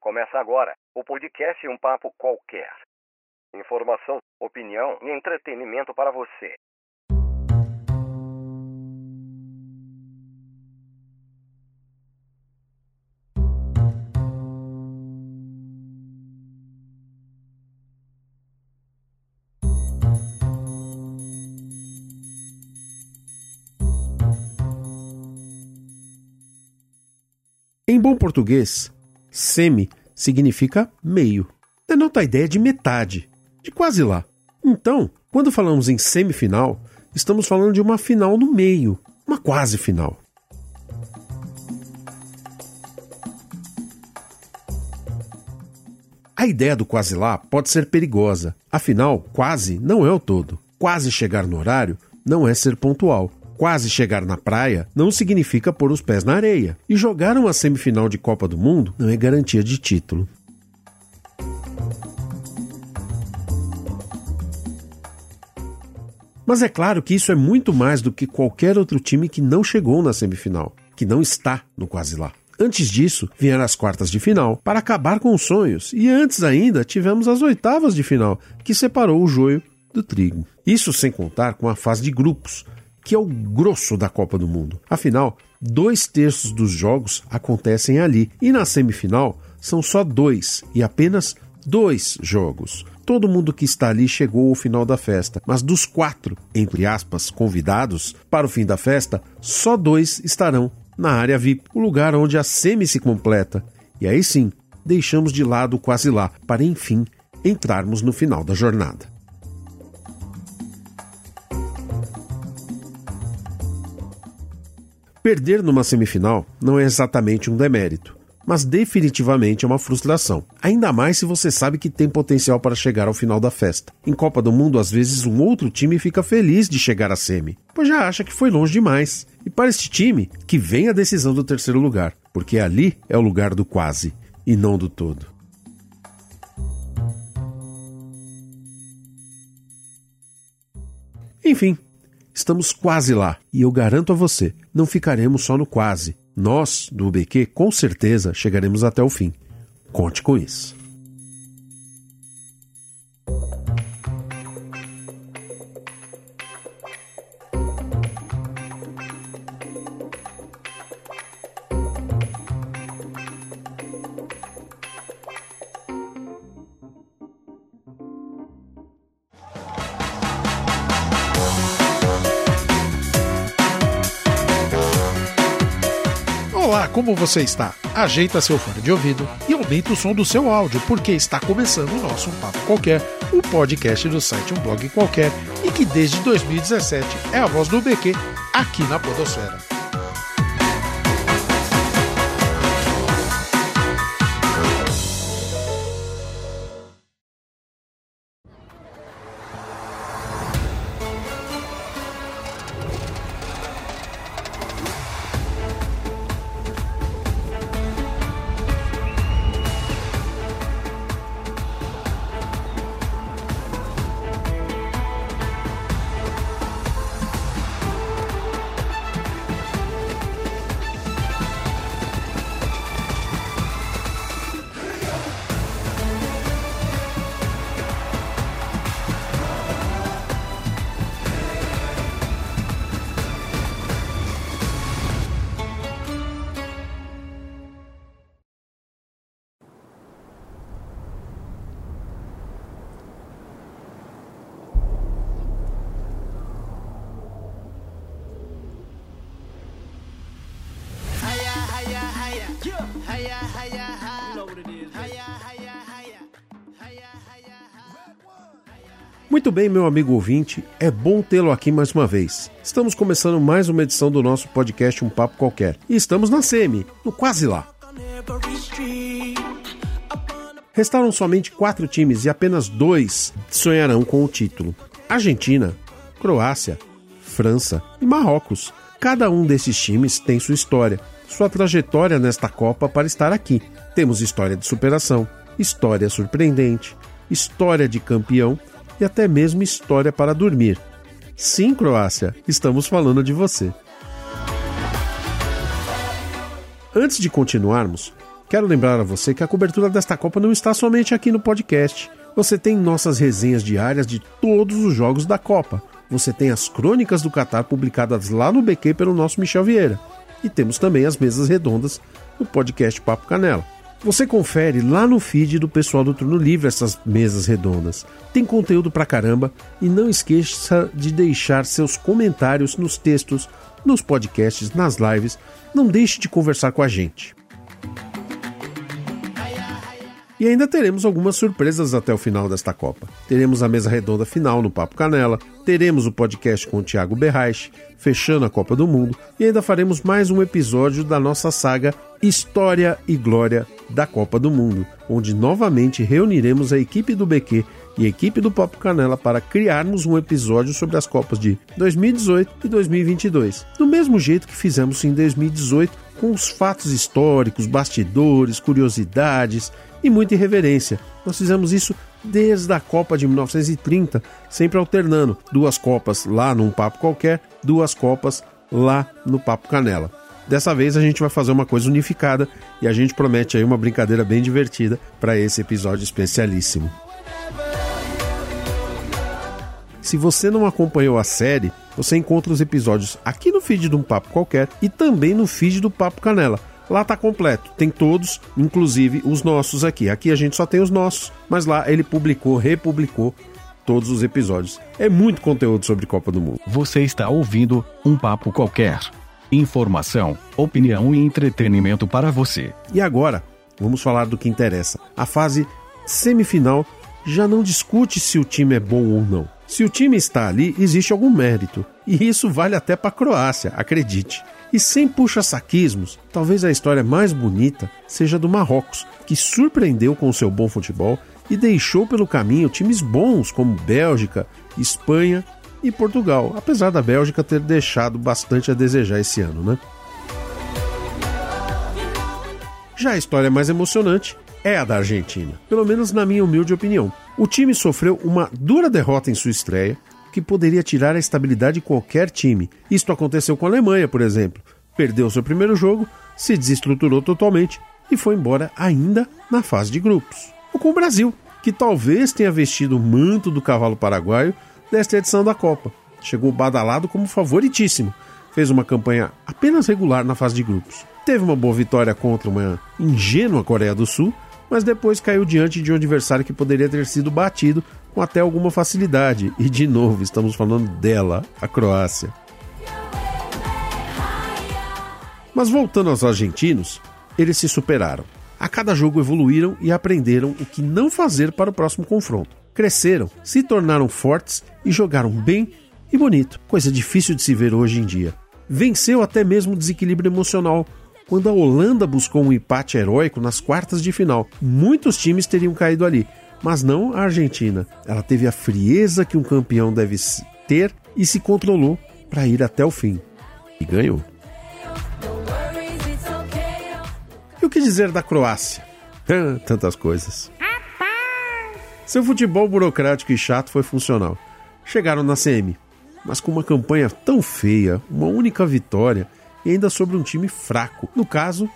Começa agora o podcast Um Papo Qualquer. Informação, opinião e entretenimento para você. Em bom português, semi significa meio. Denota a ideia de metade, de quase lá. Então, quando falamos em semifinal, estamos falando de uma final no meio, uma quase final. A ideia do quase lá pode ser perigosa, afinal, quase não é o todo. Quase chegar no horário não é ser pontual. Quase chegar na praia não significa pôr os pés na areia. E jogar uma semifinal de Copa do Mundo não é garantia de título. Mas é claro que isso é muito mais do que qualquer outro time que não chegou na semifinal, que não está no quase lá. Antes disso, vieram as quartas de final para acabar com os sonhos, e antes ainda tivemos as oitavas de final, que separou o joio do trigo. Isso sem contar com a fase de grupos, que é o grosso da Copa do Mundo. Afinal, dois terços dos jogos acontecem ali, e na semifinal são só dois, e apenas dois jogos. Todo mundo que está ali chegou ao final da festa, mas dos quatro, entre aspas, convidados para o fim da festa, só dois estarão na área VIP, o lugar onde a semi se completa. E aí sim, deixamos de lado o quase lá, para enfim entrarmos no final da jornada. Perder numa semifinal não é exatamente um demérito, mas definitivamente é uma frustração. Ainda mais se você sabe que tem potencial para chegar ao final da festa. Em Copa do Mundo, às vezes um outro time fica feliz de chegar à semi, pois já acha que foi longe demais. E para este time, que vem a decisão do terceiro lugar, porque ali é o lugar do quase e não do todo. Enfim, Estamos quase lá, e eu garanto a você, não ficaremos só no quase. Nós, do UBQ, com certeza chegaremos até o fim. Conte com isso. Você está? Ajeita seu fone de ouvido e aumenta o som do seu áudio, porque está começando o nosso Um Papo Qualquer, o podcast do site Um Blog Qualquer e que desde 2017 é a voz do BQ aqui na Podosfera. Muito bem, meu amigo ouvinte, é bom tê-lo aqui mais uma vez. Estamos começando mais uma edição do nosso podcast Um Papo Qualquer. E estamos na SEMI, no quase lá. Restaram somente quatro times e apenas dois sonharão com o título: Argentina, Croácia, França e Marrocos. Cada um desses times tem sua história, sua trajetória nesta Copa para estar aqui. Temos história de superação, história surpreendente, história de campeão e até mesmo história para dormir. Sim, Croácia, estamos falando de você. Antes de continuarmos, quero lembrar a você que a cobertura desta Copa não está somente aqui no podcast. Você tem nossas resenhas diárias de todos os jogos da Copa. Você tem as crônicas do Catar publicadas lá no BQ pelo nosso Michel Vieira. E temos também as mesas redondas no podcast Papo Canela. Você confere lá no feed do pessoal do Turno Livre essas mesas redondas. Tem conteúdo pra caramba e não esqueça de deixar seus comentários nos textos, nos podcasts, nas lives. Não deixe de conversar com a gente. E ainda teremos algumas surpresas até o final desta Copa. Teremos a mesa redonda final no Papo Canela, teremos o podcast com o Thiago Berraich, fechando a Copa do Mundo, e ainda faremos mais um episódio da nossa saga História e Glória da Copa do Mundo, onde novamente reuniremos a equipe do BQ e a equipe do Papo Canela para criarmos um episódio sobre as Copas de 2018 e 2022, do mesmo jeito que fizemos em 2018, com os fatos históricos, bastidores, curiosidades e muita irreverência. Nós fizemos isso desde a Copa de 1930, sempre alternando duas Copas lá num papo qualquer, duas Copas lá no Papo Canela. Dessa vez a gente vai fazer uma coisa unificada e a gente promete aí uma brincadeira bem divertida para esse episódio especialíssimo. Se você não acompanhou a série, você encontra os episódios aqui no feed de um papo qualquer e também no feed do Papo Canela. Lá tá completo, tem todos, inclusive os nossos aqui. Aqui a gente só tem os nossos, mas lá ele publicou, republicou todos os episódios. É muito conteúdo sobre Copa do Mundo. Você está ouvindo um papo qualquer. Informação, opinião e entretenimento para você. E agora, vamos falar do que interessa. A fase semifinal já não discute se o time é bom ou não. Se o time está ali, existe algum mérito. E isso vale até para a Croácia, acredite. E sem puxa-saquismos, talvez a história mais bonita seja do Marrocos, que surpreendeu com seu bom futebol e deixou pelo caminho times bons como Bélgica, Espanha e Portugal, apesar da Bélgica ter deixado bastante a desejar esse ano, né? Já a história mais emocionante é a da Argentina, pelo menos na minha humilde opinião. O time sofreu uma dura derrota em sua estreia, que poderia tirar a estabilidade de qualquer time. Isto aconteceu com a Alemanha, por exemplo. Perdeu seu primeiro jogo, se desestruturou totalmente e foi embora ainda na fase de grupos. Ou com o Brasil, que talvez tenha vestido o manto do cavalo paraguaio desta edição da Copa. Chegou badalado como favoritíssimo. Fez uma campanha apenas regular na fase de grupos. Teve uma boa vitória contra uma ingênua Coreia do Sul mas depois caiu diante de um adversário que poderia ter sido batido com até alguma facilidade. E de novo, estamos falando dela, a Croácia. Mas voltando aos argentinos, eles se superaram. A cada jogo evoluíram e aprenderam o que não fazer para o próximo confronto. Cresceram, se tornaram fortes e jogaram bem e bonito, coisa difícil de se ver hoje em dia. Venceu até mesmo o desequilíbrio emocional, quando a Holanda buscou um empate heróico nas quartas de final. Muitos times teriam caído ali, mas não a Argentina. Ela teve a frieza que um campeão deve ter e se controlou para ir até o fim. E ganhou. E o que dizer da Croácia? Tantas coisas. Seu futebol burocrático e chato foi funcional. Chegaram na CM, mas com uma campanha tão feia, uma única vitória e ainda sobre um time fraco. No caso,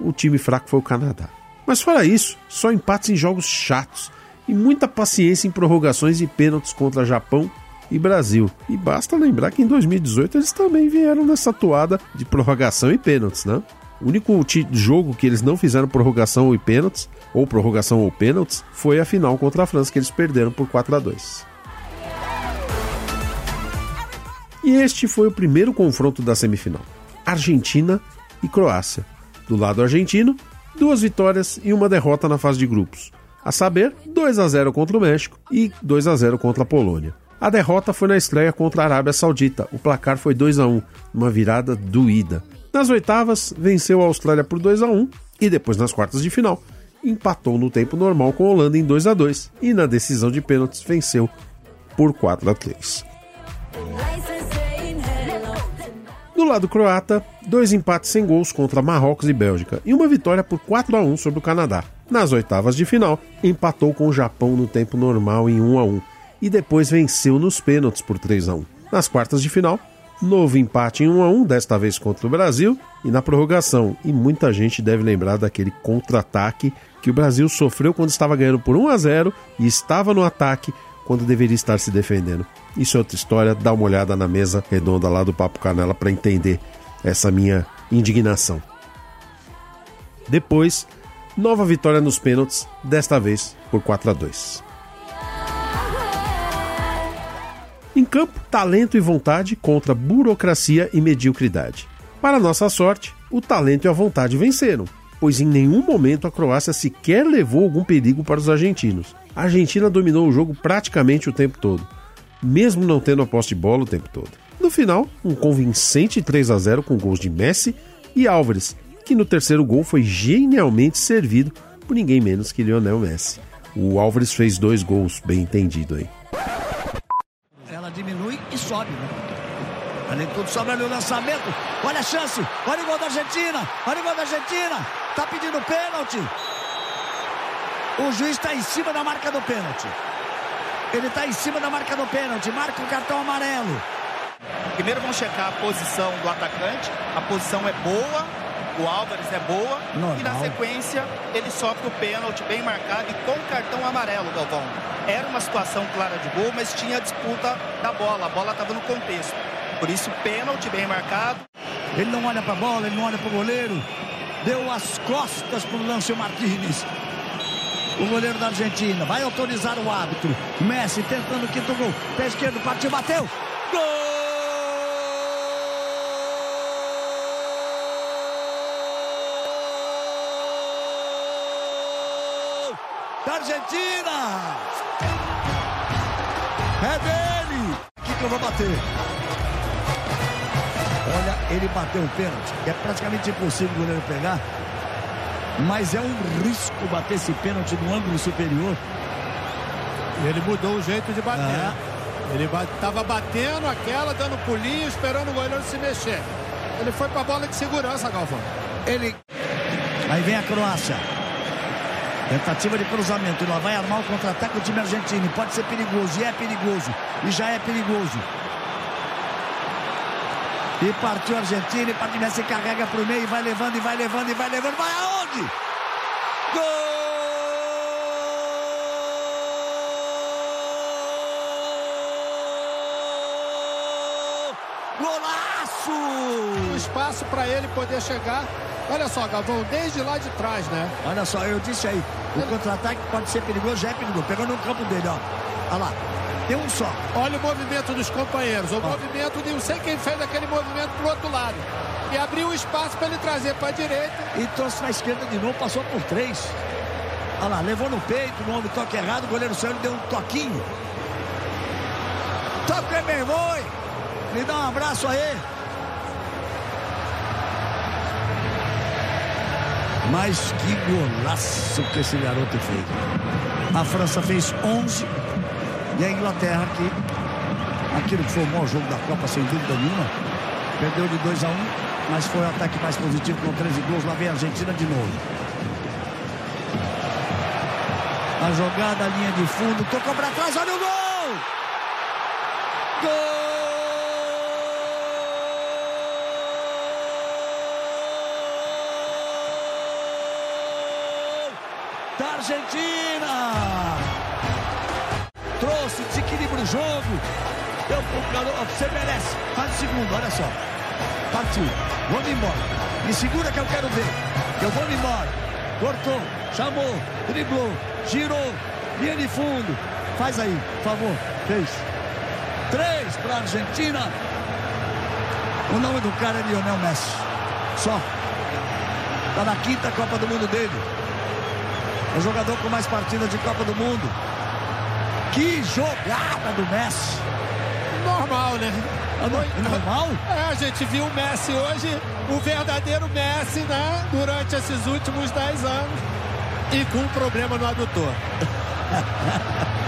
o time fraco foi o Canadá. Mas fora isso, só empates em jogos chatos e muita paciência em prorrogações e pênaltis contra Japão e Brasil. E basta lembrar que em 2018 eles também vieram nessa toada de prorrogação e pênaltis, né? O único jogo que eles não fizeram prorrogação e pênaltis, ou prorrogação ou pênaltis, foi a final contra a França, que eles perderam por 4 a 2 E este foi o primeiro confronto da semifinal. Argentina e Croácia. Do lado argentino, duas vitórias e uma derrota na fase de grupos. A saber, 2 a 0 contra o México e 2 a 0 contra a Polônia. A derrota foi na estreia contra a Arábia Saudita. O placar foi 2 a 1, uma virada doída. Nas oitavas, venceu a Austrália por 2 a 1 e depois nas quartas de final, empatou no tempo normal com a Holanda em 2 a 2 e na decisão de pênaltis venceu por 4 a 3. Do lado croata, dois empates sem gols contra Marrocos e Bélgica e uma vitória por 4 a 1 sobre o Canadá. Nas oitavas de final, empatou com o Japão no tempo normal em 1 a 1 e depois venceu nos pênaltis por 3 a 1. Nas quartas de final, Novo empate em 1 a 1 desta vez contra o Brasil e na prorrogação. E muita gente deve lembrar daquele contra-ataque que o Brasil sofreu quando estava ganhando por 1 a 0 e estava no ataque quando deveria estar se defendendo. Isso é outra história, dá uma olhada na mesa redonda lá do Papo Canela para entender essa minha indignação. Depois, nova vitória nos pênaltis, desta vez por 4 a 2. Em campo, talento e vontade contra burocracia e mediocridade. Para nossa sorte, o talento e a vontade venceram, pois em nenhum momento a Croácia sequer levou algum perigo para os argentinos. A Argentina dominou o jogo praticamente o tempo todo, mesmo não tendo a posse de bola o tempo todo. No final, um convincente 3 a 0 com gols de Messi e Álvares, que no terceiro gol foi genialmente servido por ninguém menos que Lionel Messi. O Álvares fez dois gols, bem entendido aí diminui e sobe, né? Além de tudo, sobra ali o lançamento. Olha a chance. Olha o gol da Argentina. Olha o gol da Argentina. Tá pedindo pênalti. O juiz está em cima da marca do pênalti. Ele está em cima da marca do pênalti. Marca o cartão amarelo. Primeiro vamos checar a posição do atacante. A posição é boa o Álvares é boa. Normal. E na sequência, ele sofre o pênalti bem marcado e com cartão amarelo, Galvão. Era uma situação clara de gol, mas tinha disputa da bola. A bola estava no contexto. Por isso, pênalti bem marcado. Ele não olha para a bola, ele não olha para o goleiro. Deu as costas para o Lance Martínez. O goleiro da Argentina vai autorizar o árbitro. Messi tentando o quinto gol. Pé esquerdo, partiu, bateu. Gol! da Argentina. É dele. O que, que eu vou bater? Olha, ele bateu um pênalti, é praticamente impossível o goleiro pegar. Mas é um risco bater esse pênalti no ângulo superior. Ele mudou o jeito de bater. É. Ele estava batendo aquela, dando pulinho, esperando o goleiro se mexer. Ele foi para a bola de segurança, Galvão. Ele. Aí vem a Croácia. Tentativa de cruzamento. Lá vai armar o contra-ataque o time argentino. Pode ser perigoso. E é perigoso. E já é perigoso. E partiu a Argentina. E Partimé se carrega para o meio. E vai levando, e vai levando, e vai levando. Vai aonde? Gol! Golaço! espaço para ele poder chegar Olha só, Galvão, desde lá de trás, né? Olha só, eu disse aí, o contra-ataque pode ser perigoso, já é perigoso. Pegou no campo dele, ó. Olha lá. Tem um só. Olha o movimento dos companheiros. O ó. movimento de não sei quem fez aquele movimento pro outro lado. E abriu o espaço para ele trazer para a direita. E trouxe na esquerda de novo, passou por três. Olha lá, levou no peito, não houve toque errado. O goleiro ele deu um toquinho. Toque, meu irmão! Me dá um abraço aí. Mas que golaço que esse garoto fez. A França fez 11 e a Inglaterra que aquilo que foi o maior jogo da Copa sem dúvida nenhuma, perdeu de 2 a 1, um, mas foi o ataque mais positivo com 13 gols. Lá vem a Argentina de novo. A jogada, a linha de fundo, tocou para trás, olha o gol! Gol! da Argentina. Jogo. Deu pro garoto, você merece. Faz o segundo, olha só. Partiu. Vamos embora. Me segura que eu quero ver. Eu vou embora. Cortou, chamou, driblou, girou, linha de fundo. Faz aí, por favor. Fez. Três para a Argentina. O nome do cara é Lionel Messi. Só. Está na quinta Copa do Mundo dele. O jogador com mais partidas de Copa do Mundo. Que jogada do Messi. Normal, né? É normal? É, a gente viu o Messi hoje, o verdadeiro Messi, né? Durante esses últimos 10 anos. E com um problema no adutor.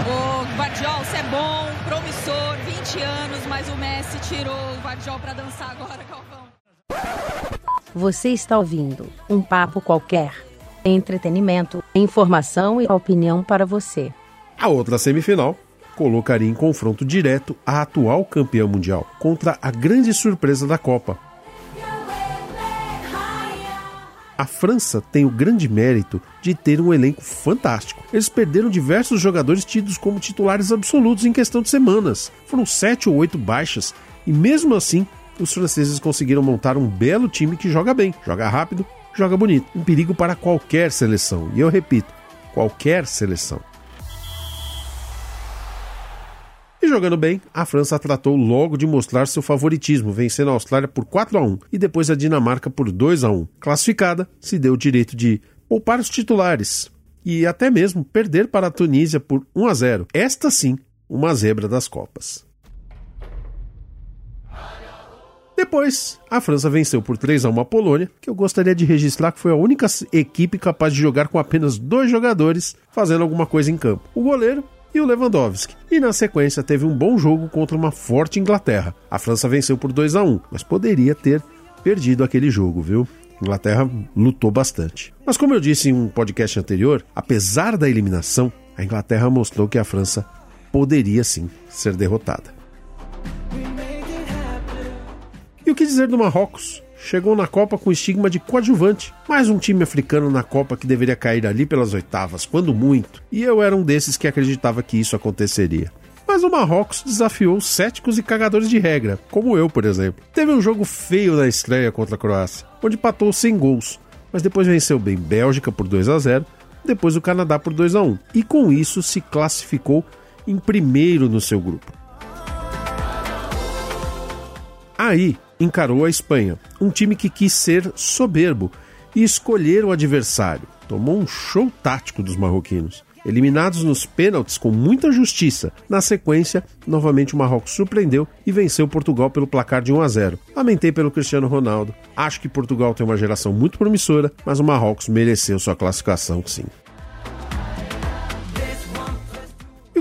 Ô, Guardiol, você é bom, promissor, 20 anos, mas o Messi tirou o Guardiol para dançar agora, Calvão. Você está ouvindo um papo qualquer entretenimento, informação e opinião para você. A outra semifinal colocaria em confronto direto a atual campeã mundial contra a grande surpresa da Copa. A França tem o grande mérito de ter um elenco fantástico. Eles perderam diversos jogadores tidos como titulares absolutos em questão de semanas. Foram sete ou oito baixas e mesmo assim os franceses conseguiram montar um belo time que joga bem, joga rápido, joga bonito. Um perigo para qualquer seleção. E eu repito, qualquer seleção. E jogando bem, a França tratou logo de mostrar seu favoritismo, vencendo a Austrália por 4 a 1 e depois a Dinamarca por 2 a 1. Classificada, se deu o direito de poupar os titulares e até mesmo perder para a Tunísia por 1 a 0. Esta sim, uma zebra das Copas. Depois, a França venceu por 3 a 1 a Polônia, que eu gostaria de registrar que foi a única equipe capaz de jogar com apenas dois jogadores fazendo alguma coisa em campo. O goleiro e o Lewandowski. E na sequência teve um bom jogo contra uma forte Inglaterra. A França venceu por 2 a 1, mas poderia ter perdido aquele jogo, viu? A Inglaterra lutou bastante. Mas como eu disse em um podcast anterior, apesar da eliminação, a Inglaterra mostrou que a França poderia sim ser derrotada. E o que dizer do Marrocos? Chegou na Copa com estigma de coadjuvante. Mais um time africano na Copa que deveria cair ali pelas oitavas, quando muito. E eu era um desses que acreditava que isso aconteceria. Mas o Marrocos desafiou céticos e cagadores de regra, como eu, por exemplo. Teve um jogo feio na estreia contra a Croácia, onde patou sem gols, mas depois venceu bem Bélgica por 2 a 0, depois o Canadá por 2 a 1, e com isso se classificou em primeiro no seu grupo. Aí, encarou a Espanha, um time que quis ser soberbo e escolher o adversário. Tomou um show tático dos marroquinos. Eliminados nos pênaltis com muita justiça. Na sequência, novamente o Marrocos surpreendeu e venceu Portugal pelo placar de 1 a 0. Lamentei pelo Cristiano Ronaldo. Acho que Portugal tem uma geração muito promissora, mas o Marrocos mereceu sua classificação sim.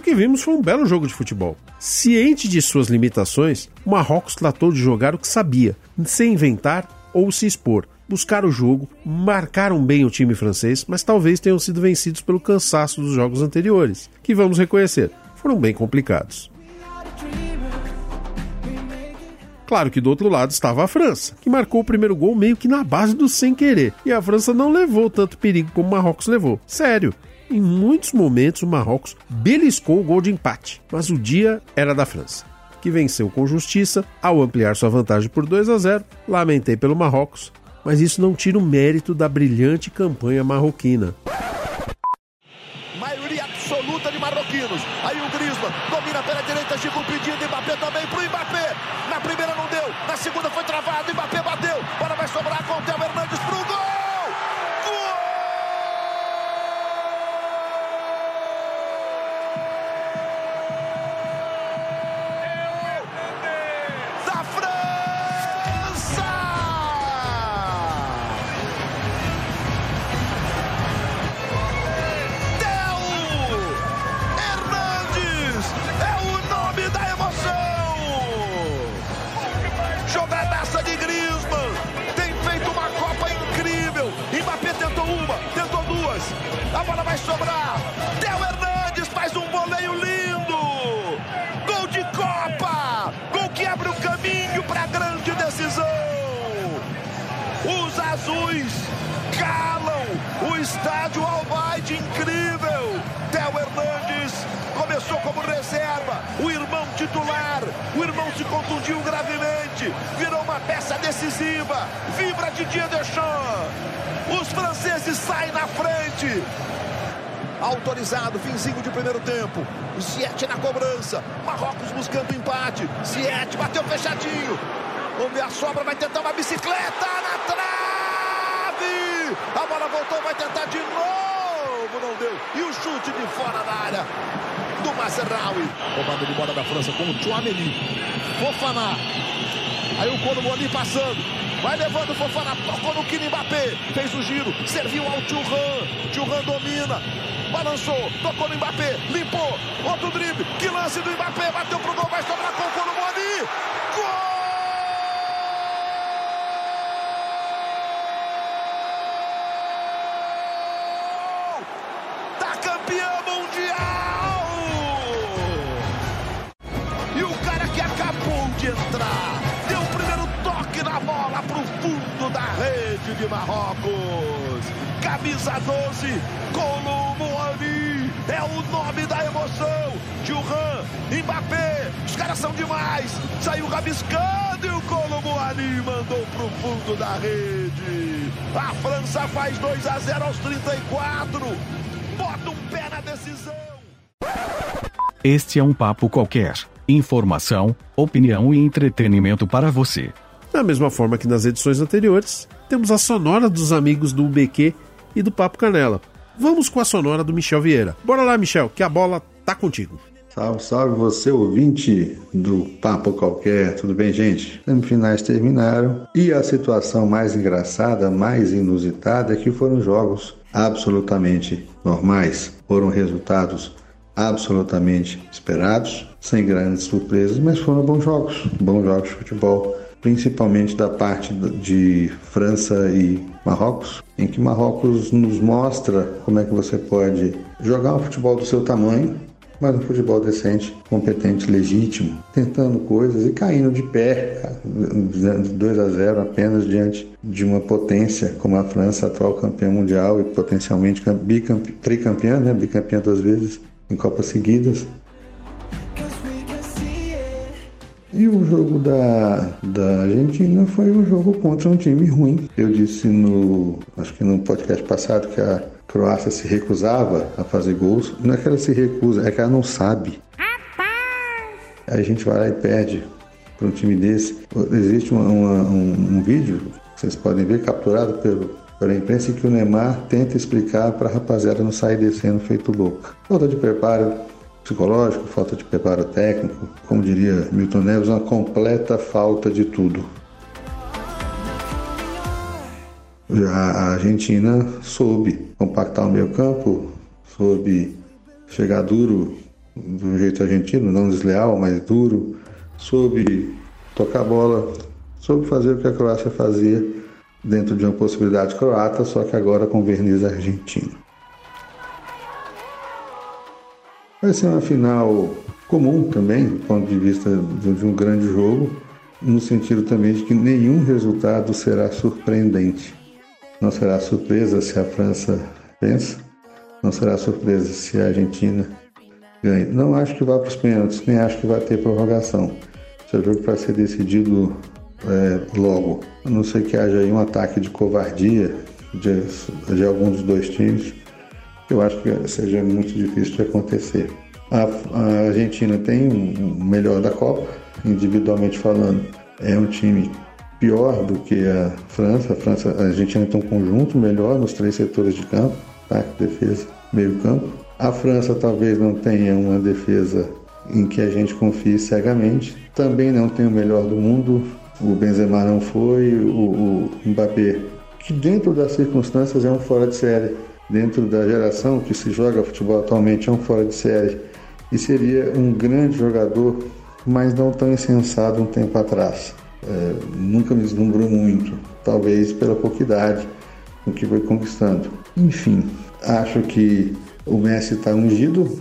O que vimos foi um belo jogo de futebol. Ciente de suas limitações, o Marrocos tratou de jogar o que sabia, sem inventar ou se expor. Buscar o jogo, marcaram bem o time francês, mas talvez tenham sido vencidos pelo cansaço dos jogos anteriores, que vamos reconhecer, foram bem complicados. Claro que do outro lado estava a França, que marcou o primeiro gol meio que na base do sem querer, e a França não levou tanto perigo como o Marrocos levou. Sério, em muitos momentos, o Marrocos beliscou o gol de empate, mas o dia era da França, que venceu com justiça ao ampliar sua vantagem por 2 a 0. Lamentei pelo Marrocos, mas isso não tira o mérito da brilhante campanha marroquina. Maioria absoluta de marroquinos. Aí o Griezmann domina pela direita, chega o pedido, Ziet na cobrança. Marrocos buscando empate. Ziet bateu fechadinho. Vamos ver a sobra, vai tentar uma bicicleta na trave. A bola voltou, vai tentar de novo. Não deu. E o chute de fora da área do Mazeraui. Roubado de bola da França com o Chouameni. Fofaná. Aí o Colombo passando. Vai levando o Fofana, tocou no Kylian Mbappé, fez o giro, serviu ao Thuram, Thuram domina, balançou, tocou no Mbappé, limpou, outro drible, que lance do Mbappé, bateu pro gol, vai sobrar de Marrocos. Camisa 12, Colomboani. É o nome da emoção. Gilran, Mbappé, os caras são demais. Saiu rabiscando e o Colomboani mandou pro fundo da rede. A França faz 2 a 0 aos 34. Bota um pé na decisão. Este é um papo qualquer. Informação, opinião e entretenimento para você. Da mesma forma que nas edições anteriores, temos a sonora dos amigos do UBQ e do Papo Canela. Vamos com a sonora do Michel Vieira. Bora lá, Michel, que a bola tá contigo. Salve, salve você, ouvinte do Papo Qualquer. Tudo bem, gente? Semifinais terminaram e a situação mais engraçada, mais inusitada é que foram jogos absolutamente normais. Foram resultados absolutamente esperados, sem grandes surpresas, mas foram bons jogos, bons jogos de futebol, principalmente da parte de França e Marrocos, em que Marrocos nos mostra como é que você pode jogar um futebol do seu tamanho, mas um futebol decente, competente, legítimo, tentando coisas e caindo de pé, 2 a 0 apenas diante de uma potência como a França, atual campeã mundial e potencialmente bicampeã, tricampeã, né, bicampeã duas vezes em Copas seguidas. E o jogo da, da Argentina foi um jogo contra um time ruim. Eu disse no, acho que no podcast passado que a Croácia se recusava a fazer gols. Não é que ela se recusa, é que ela não sabe. Aí a gente vai lá e perde para um time desse. Existe uma, uma, um, um vídeo, vocês podem ver, capturado pelo, pela imprensa, em que o Neymar tenta explicar para a rapaziada não sair descendo feito louco. Falta de preparo psicológico, falta de preparo técnico, como diria Milton Neves, uma completa falta de tudo. A Argentina soube compactar o meio campo, soube chegar duro do jeito argentino, não desleal, mas duro, soube tocar a bola, soube fazer o que a Croácia fazia dentro de uma possibilidade croata, só que agora com verniz argentino. Vai ser uma final comum também, do ponto de vista de um grande jogo, no sentido também de que nenhum resultado será surpreendente. Não será surpresa se a França pensa, não será surpresa se a Argentina ganha. Não acho que vá para os pênaltis, nem acho que vai ter prorrogação. Esse é jogo para ser decidido é, logo. A não ser que haja um ataque de covardia de, de algum dos dois times eu acho que seja muito difícil de acontecer. A, a Argentina tem o melhor da Copa, individualmente falando, é um time pior do que a França. A França, a Argentina tem um conjunto melhor nos três setores de campo, ataque, defesa, meio campo. A França talvez não tenha uma defesa em que a gente confie cegamente. Também não tem o melhor do mundo. O Benzema não foi, o, o Mbappé, que dentro das circunstâncias é um fora de série dentro da geração que se joga futebol atualmente é um fora de série e seria um grande jogador, mas não tão insensado um tempo atrás. É, nunca me deslumbrou muito, talvez pela pouca idade com que foi conquistando. Enfim, acho que o Messi está ungido,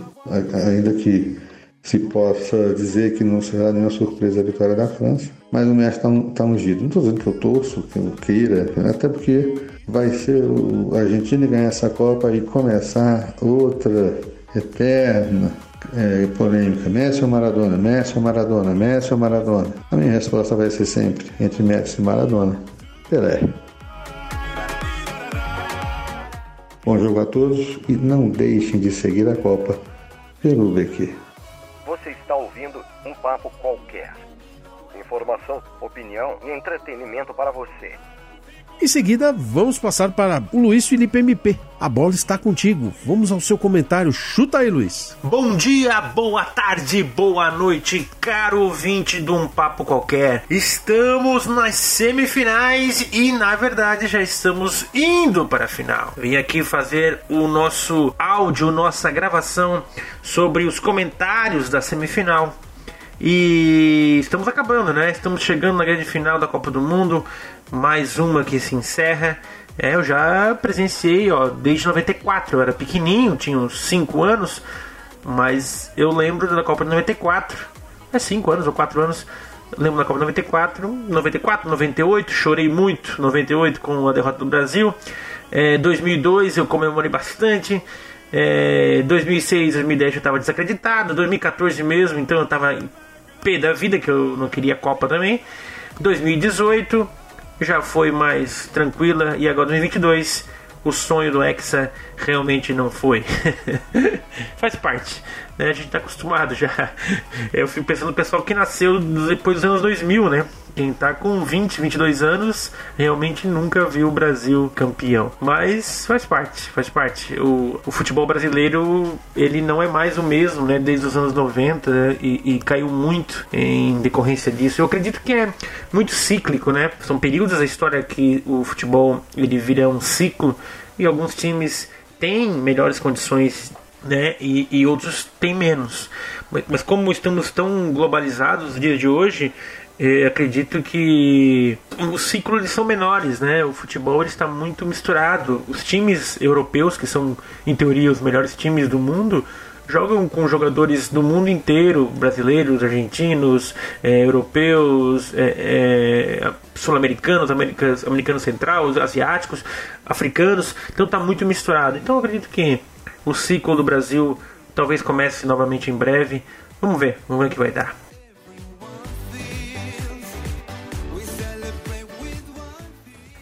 ainda que se possa dizer que não será nenhuma surpresa a vitória da França, mas o Messi está tá ungido. Não estou dizendo que eu torço, que eu queira, até porque vai ser o Argentina ganhar essa Copa e começar outra eterna é, polêmica. Messi ou Maradona? Messi ou Maradona? Messi ou Maradona? A minha resposta vai ser sempre entre Messi e Maradona. Pelé. Bom jogo a todos e não deixem de seguir a Copa pelo BQ. Você está ouvindo um papo qualquer. Informação, opinião e entretenimento para você. Em seguida, vamos passar para o Luiz Felipe MP. A bola está contigo. Vamos ao seu comentário. Chuta aí, Luiz. Bom dia, boa tarde, boa noite, caro ouvinte de um papo qualquer. Estamos nas semifinais e, na verdade, já estamos indo para a final. Vim aqui fazer o nosso áudio, nossa gravação sobre os comentários da semifinal. E estamos acabando, né? Estamos chegando na grande final da Copa do Mundo mais uma que se encerra. É, eu já presenciei, ó, desde 94. Eu era pequenininho, tinha uns 5 anos, mas eu lembro da Copa de 94. É 5 anos ou 4 anos. lembro da Copa 94, 94, 98, chorei muito 98 com a derrota do Brasil. É, 2002 eu comemorei bastante. É, 2006, 2010 eu estava desacreditado. 2014 mesmo, então eu estava pé da vida que eu não queria Copa também. 2018 já foi mais tranquila e agora 2022 o sonho do Hexa realmente não foi. Faz parte, né? A gente está acostumado já. Eu fico pensando no pessoal que nasceu depois dos anos 2000, né? Quem tá com 20, 22 anos realmente nunca viu o Brasil campeão. Mas faz parte, faz parte. O, o futebol brasileiro, ele não é mais o mesmo, né? Desde os anos 90 né? e, e caiu muito em decorrência disso. Eu acredito que é muito cíclico, né? São períodos da história que o futebol ele vira um ciclo e alguns times têm melhores condições né? E, e, outros têm menos. Mas, mas, como estamos tão globalizados nos dias de hoje, eu acredito que os ciclos são menores, né? O futebol está muito misturado. Os times europeus, que são em teoria os melhores times do mundo, jogam com jogadores do mundo inteiro, brasileiros, argentinos, é, europeus, é, é, sul-americanos, americanos, americanos central, asiáticos, africanos. Então está muito misturado. Então acredito que o ciclo do Brasil talvez comece novamente em breve. Vamos ver, vamos ver o que vai dar.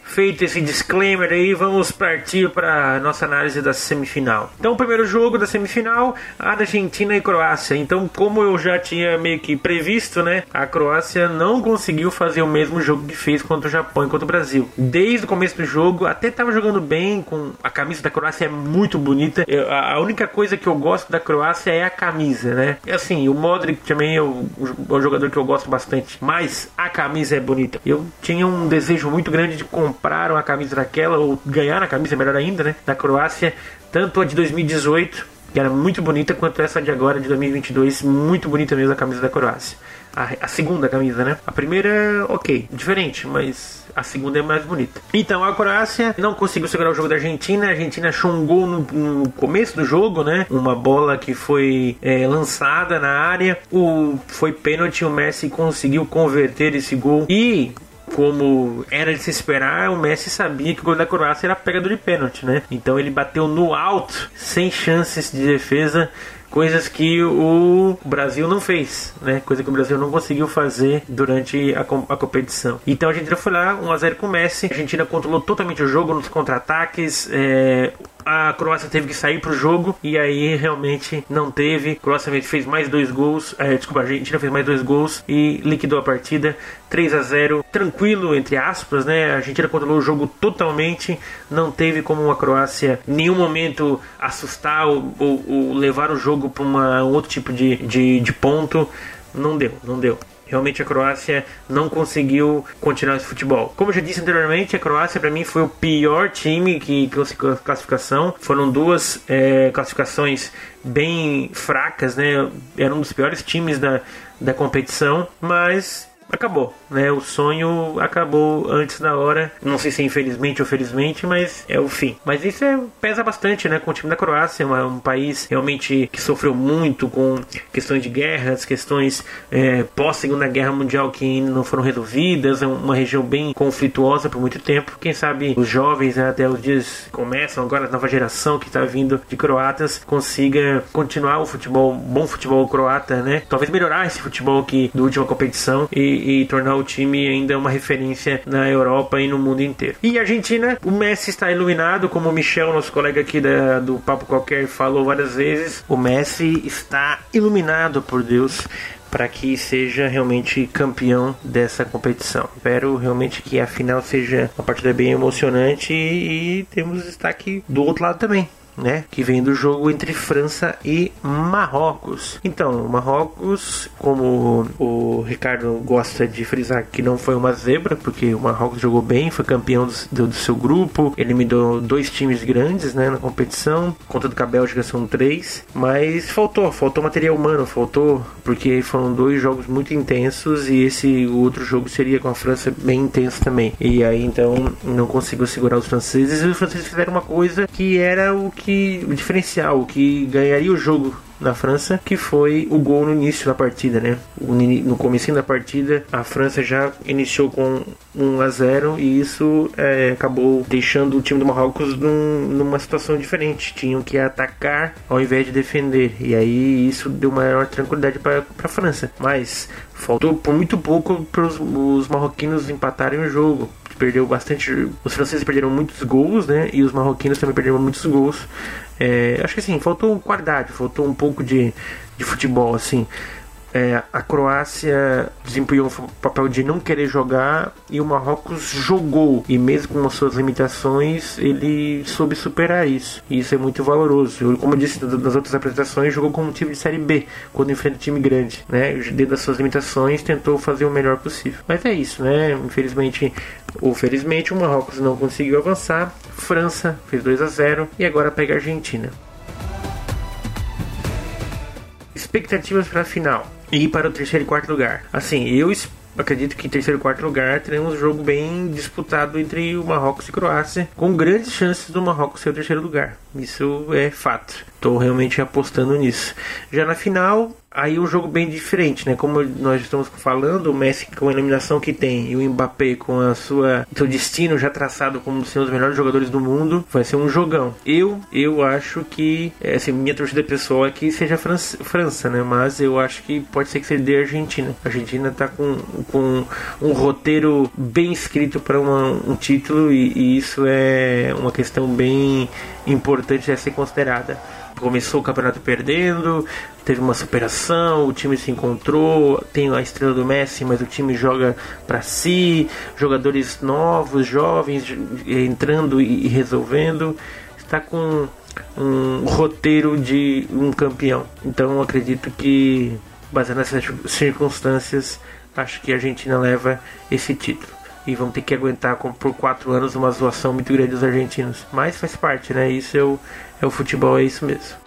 Feito esse disclaimer aí, vamos partir para nossa análise da semifinal. Então, o primeiro jogo da semifinal, Argentina e Croácia. Então, como eu já tinha meio que previsto, né, a Croácia não conseguiu fazer o mesmo jogo que fez contra o Japão e contra o Brasil. Desde o começo do jogo, até estava jogando bem, com a camisa da Croácia é muito bonita. Eu, a única coisa que eu gosto da Croácia é a camisa, né? E assim, o Modric também é o, o jogador que eu gosto bastante, mas a camisa é bonita. Eu tinha um desejo muito grande de comprar compraram a camisa daquela, ou ganharam a camisa, melhor ainda, né? Da Croácia, tanto a de 2018, que era muito bonita, quanto essa de agora, de 2022, muito bonita mesmo a camisa da Croácia. A, a, segunda camisa, né? A primeira, ok, diferente, mas a segunda é mais bonita. Então, a Croácia não conseguiu segurar o jogo da Argentina. A Argentina achou um gol no, no começo do jogo, né? Uma bola que foi é, lançada na área. O, foi pênalti, o Messi conseguiu converter esse gol. E como era de se esperar, o Messi sabia que o gol da Croácia era pegador de pênalti, né? Então ele bateu no alto, sem chances de defesa coisas que o Brasil não fez, né? Coisa que o Brasil não conseguiu fazer durante a, a competição. Então a Argentina foi lá, 1x0 com o Messi. A Argentina controlou totalmente o jogo nos contra-ataques. É, a Croácia teve que sair pro jogo e aí realmente não teve. A Croácia fez mais dois gols, é, desculpa, a Argentina fez mais dois gols e liquidou a partida 3 a 0 tranquilo, entre aspas, né? A Argentina controlou o jogo totalmente, não teve como a Croácia em nenhum momento assustar ou, ou, ou levar o jogo para um outro tipo de, de, de ponto. Não deu, não deu. Realmente a Croácia não conseguiu continuar esse futebol. Como eu já disse anteriormente, a Croácia para mim foi o pior time que conseguiu a classificação. Foram duas é, classificações bem fracas, né? Era um dos piores times da, da competição, mas acabou, né? O sonho acabou antes da hora. Não sei se é infelizmente ou felizmente, mas é o fim. Mas isso é, pesa bastante, né? Com o time da Croácia, é um país realmente que sofreu muito com questões de guerras, questões é, pós Segunda Guerra Mundial que ainda não foram resolvidas. É uma região bem conflituosa por muito tempo. Quem sabe os jovens né, até os dias começam agora a nova geração que está vindo de croatas consiga continuar o futebol, bom futebol croata, né? Talvez melhorar esse futebol que do última competição e e, tornar o time ainda uma referência na Europa e no mundo inteiro. E Argentina, o Messi está iluminado, como o Michel, nosso colega aqui da, do Papo Qualquer, falou várias vezes. O Messi está iluminado por Deus para que seja realmente campeão dessa competição. Espero realmente que a final seja uma partida bem emocionante e, e temos destaque do outro lado também né? Que vem do jogo entre França e Marrocos. Então, Marrocos, como o Ricardo gosta de frisar, que não foi uma zebra, porque o Marrocos jogou bem, foi campeão do, do seu grupo, eliminou dois times grandes, né? Na competição, contra do que a Bélgica são três, mas faltou, faltou material humano, faltou, porque foram dois jogos muito intensos e esse outro jogo seria com a França bem intenso também. E aí então não conseguiu segurar os franceses e os franceses fizeram uma coisa que era o que que o diferencial, o que ganharia o jogo na França, que foi o gol no início da partida, né? No começo da partida, a França já iniciou com 1 a 0 e isso é, acabou deixando o time do Marrocos num, numa situação diferente. Tinham que atacar ao invés de defender. E aí isso deu maior tranquilidade para a França. Mas faltou por muito pouco para os marroquinos empatarem o jogo perdeu bastante. Os franceses perderam muitos gols, né? E os marroquinos também perderam muitos gols. É, acho que assim, faltou qualidade, faltou um pouco de, de futebol, assim. É, a Croácia desempenhou o papel de não querer jogar e o Marrocos jogou. E mesmo com as suas limitações, ele soube superar isso. E isso é muito valoroso. Como eu disse nas outras apresentações, jogou como um time de Série B quando enfrenta um time grande. Né? Dentro das suas limitações, tentou fazer o melhor possível. Mas é isso, né? Infelizmente, ou felizmente, o Marrocos não conseguiu avançar. França fez 2 a 0 e agora pega a Argentina. Expectativas para a final e para o terceiro e quarto lugar. Assim, eu acredito que em terceiro e quarto lugar teremos um jogo bem disputado entre o Marrocos e Croácia, com grandes chances do Marrocos ser o terceiro lugar. Isso é fato. Estou realmente apostando nisso. Já na final, aí um jogo bem diferente, né? Como nós estamos falando, o Messi com a eliminação que tem e o Mbappé com a sua seu destino já traçado como sendo os melhores jogadores do mundo, vai ser um jogão. Eu eu acho que é, assim, minha torcida pessoal é que seja França, França, né? Mas eu acho que pode ser que seja a Argentina. A Argentina tá com, com um roteiro bem escrito para um título e, e isso é uma questão bem importante a ser considerada começou o campeonato perdendo, teve uma superação, o time se encontrou, tem a estrela do Messi, mas o time joga para si, jogadores novos, jovens entrando e resolvendo, está com um roteiro de um campeão. Então acredito que baseado nessas circunstâncias, acho que a Argentina leva esse título e vão ter que aguentar por quatro anos uma zoação muito grande dos argentinos. Mas faz parte, né? Isso é o, é o futebol, é isso mesmo.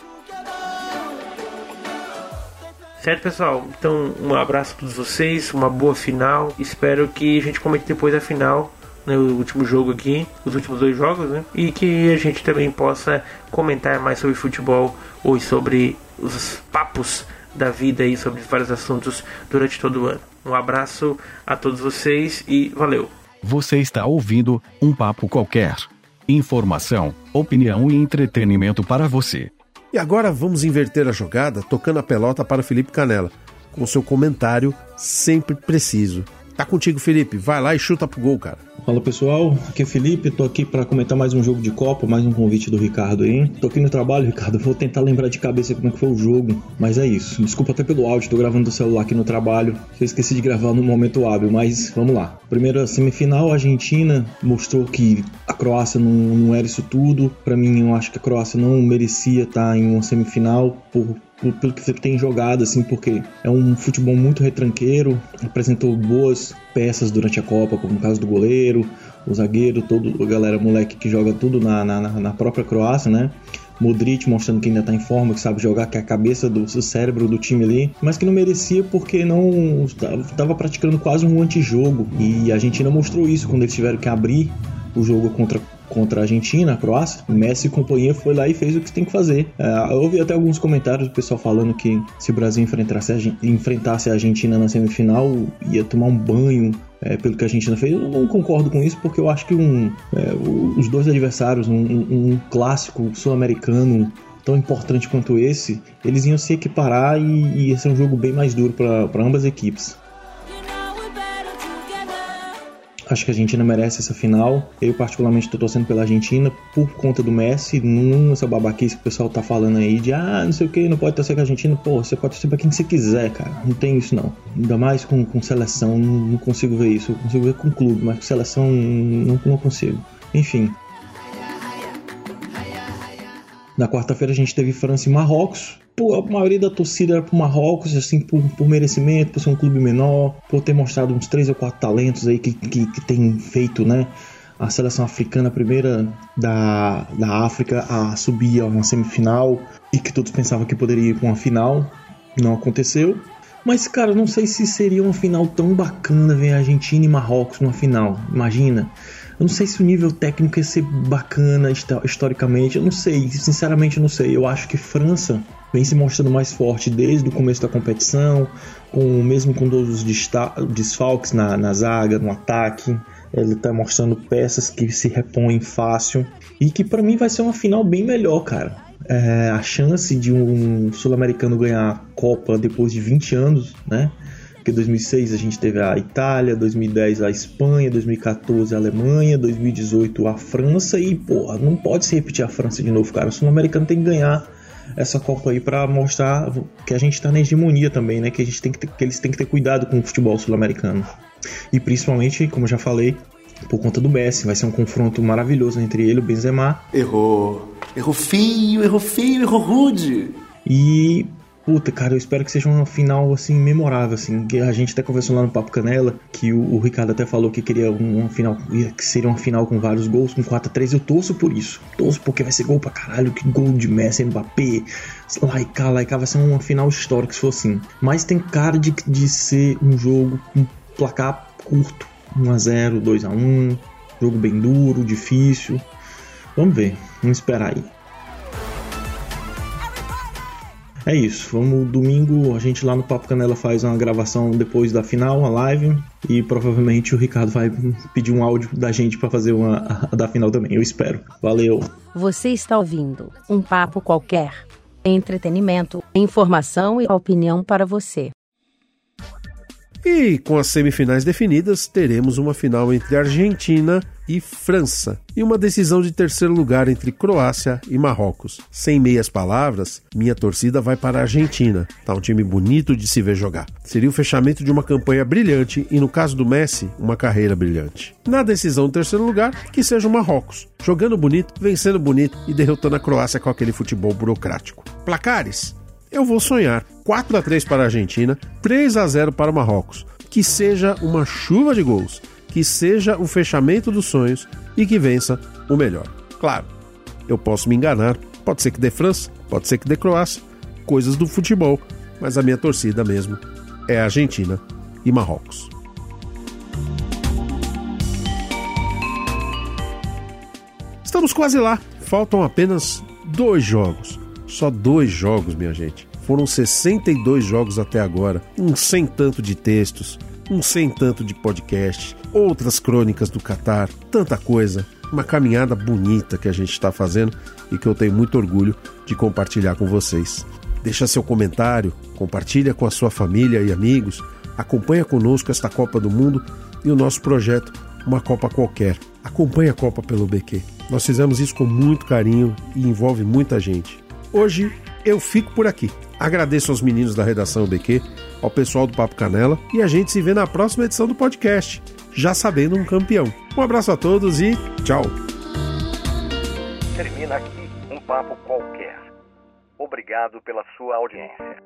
Certo, pessoal? Então, um abraço a todos vocês, uma boa final. Espero que a gente comente depois da final, né, o último jogo aqui, os últimos dois jogos, né? E que a gente também possa comentar mais sobre futebol ou sobre os papos da vida e sobre vários assuntos durante todo o ano. Um abraço a todos vocês e valeu. Você está ouvindo um papo qualquer. Informação, opinião e entretenimento para você. E agora vamos inverter a jogada, tocando a pelota para Felipe Canela, com seu comentário sempre preciso. Tá contigo, Felipe. Vai lá e chuta pro gol, cara. Fala pessoal, aqui é Felipe, tô aqui para comentar mais um jogo de Copa, mais um convite do Ricardo aí. Tô aqui no trabalho, Ricardo, vou tentar lembrar de cabeça como é que foi o jogo, mas é isso. Desculpa até pelo áudio, tô gravando do celular aqui no trabalho. Eu esqueci de gravar no momento hábil, mas vamos lá. Primeira semifinal, a Argentina mostrou que a Croácia não, não era isso tudo. Para mim, eu acho que a Croácia não merecia estar em uma semifinal por pelo que tem jogado, assim, porque é um futebol muito retranqueiro, apresentou boas peças durante a Copa, como no caso do goleiro, o zagueiro, todo a galera moleque que joga tudo na, na, na própria Croácia, né? Modric mostrando que ainda está em forma, que sabe jogar, que é a cabeça do, do cérebro do time ali, mas que não merecia porque não estava praticando quase um antijogo. E a Argentina mostrou isso quando eles tiveram que abrir o jogo contra contra a Argentina, a Croácia, Messi e companhia foi lá e fez o que tem que fazer. É, eu ouvi até alguns comentários do pessoal falando que se o Brasil enfrentasse a, enfrentasse a Argentina na semifinal, ia tomar um banho é, pelo que a Argentina fez. Eu não concordo com isso, porque eu acho que um, é, os dois adversários, um, um clássico sul-americano tão importante quanto esse, eles iam se equiparar e, e ia ser um jogo bem mais duro para ambas as equipes. Acho que a Argentina merece essa final. Eu, particularmente, estou torcendo pela Argentina por conta do Messi. Não essa babaquice que o pessoal tá falando aí de ah, não sei o que, não pode torcer com a Argentina. Pô, você pode torcer pra quem você quiser, cara. Não tem isso, não. Ainda mais com, com seleção, não, não consigo ver isso. Eu consigo ver com clube, mas com seleção, não, não consigo. Enfim, na quarta-feira a gente teve França e Marrocos a maioria da torcida era pro Marrocos, assim, por, por, merecimento, por ser um clube menor, por ter mostrado uns três ou quatro talentos aí que, que, que tem feito, né? A seleção africana, a primeira da, da África a subir a uma semifinal e que todos pensavam que poderia ir para uma final, não aconteceu. Mas, cara, não sei se seria uma final tão bacana ver Argentina e Marrocos numa final. Imagina. Eu não sei se o nível técnico ia ser bacana historicamente. Eu não sei. Sinceramente, eu não sei. Eu acho que França vem se mostrando mais forte desde o começo da competição, com mesmo com todos os desfalques na, na zaga, no ataque. Ele está mostrando peças que se repõem fácil e que para mim vai ser uma final bem melhor, cara. É, a chance de um sul-americano ganhar a Copa depois de 20 anos, né? Porque 2006 a gente teve a Itália, 2010 a Espanha, 2014 a Alemanha, 2018 a França e, porra, não pode se repetir a França de novo, cara. O sul-americano tem que ganhar essa Copa aí para mostrar que a gente está na hegemonia também, né? Que a gente tem que, ter, que eles têm que ter cuidado com o futebol sul-americano. E principalmente, como eu já falei, por conta do Messi, vai ser um confronto maravilhoso entre ele e o Benzema. Errou. Errou feio, errou feio, errou rude. E Puta, cara, eu espero que seja uma final, assim, memorável, assim. A gente até conversou lá no Papo Canela, que o, o Ricardo até falou que queria uma final, que seria uma final com vários gols, com 4 a 3 Eu torço por isso. Torço porque vai ser gol pra caralho, que gol de Messi, Mbappé, e cá. Vai ser uma final histórica se for assim. Mas tem cara de, de ser um jogo com placar curto. 1x0, 2x1. Jogo bem duro, difícil. Vamos ver, vamos esperar aí. É isso, vamos domingo, a gente lá no Papo Canela faz uma gravação depois da final, uma live, e provavelmente o Ricardo vai pedir um áudio da gente para fazer uma da final também, eu espero. Valeu. Você está ouvindo um papo qualquer. Entretenimento, informação e opinião para você. E com as semifinais definidas, teremos uma final entre Argentina e França e uma decisão de terceiro lugar entre Croácia e Marrocos. Sem meias palavras, minha torcida vai para a Argentina. Tá um time bonito de se ver jogar. Seria o fechamento de uma campanha brilhante e, no caso do Messi, uma carreira brilhante. Na decisão de terceiro lugar, que seja o Marrocos, jogando bonito, vencendo bonito e derrotando a Croácia com aquele futebol burocrático. Placares: eu vou sonhar 4 a 3 para a Argentina, 3 a 0 para o Marrocos. Que seja uma chuva de gols, que seja o fechamento dos sonhos e que vença o melhor. Claro, eu posso me enganar, pode ser que dê França, pode ser que dê Croácia, coisas do futebol, mas a minha torcida mesmo é Argentina e Marrocos. Estamos quase lá, faltam apenas dois jogos. Só dois jogos, minha gente. Foram 62 jogos até agora, um sem tanto de textos, um sem tanto de podcast, outras crônicas do Catar, tanta coisa. Uma caminhada bonita que a gente está fazendo e que eu tenho muito orgulho de compartilhar com vocês. Deixa seu comentário, compartilha com a sua família e amigos, acompanha conosco esta Copa do Mundo e o nosso projeto Uma Copa Qualquer. Acompanhe a Copa pelo BQ. Nós fizemos isso com muito carinho e envolve muita gente. Hoje eu fico por aqui. Agradeço aos meninos da redação BQ, ao pessoal do Papo Canela e a gente se vê na próxima edição do podcast, já sabendo um campeão. Um abraço a todos e tchau. Termina aqui um papo qualquer. Obrigado pela sua audiência.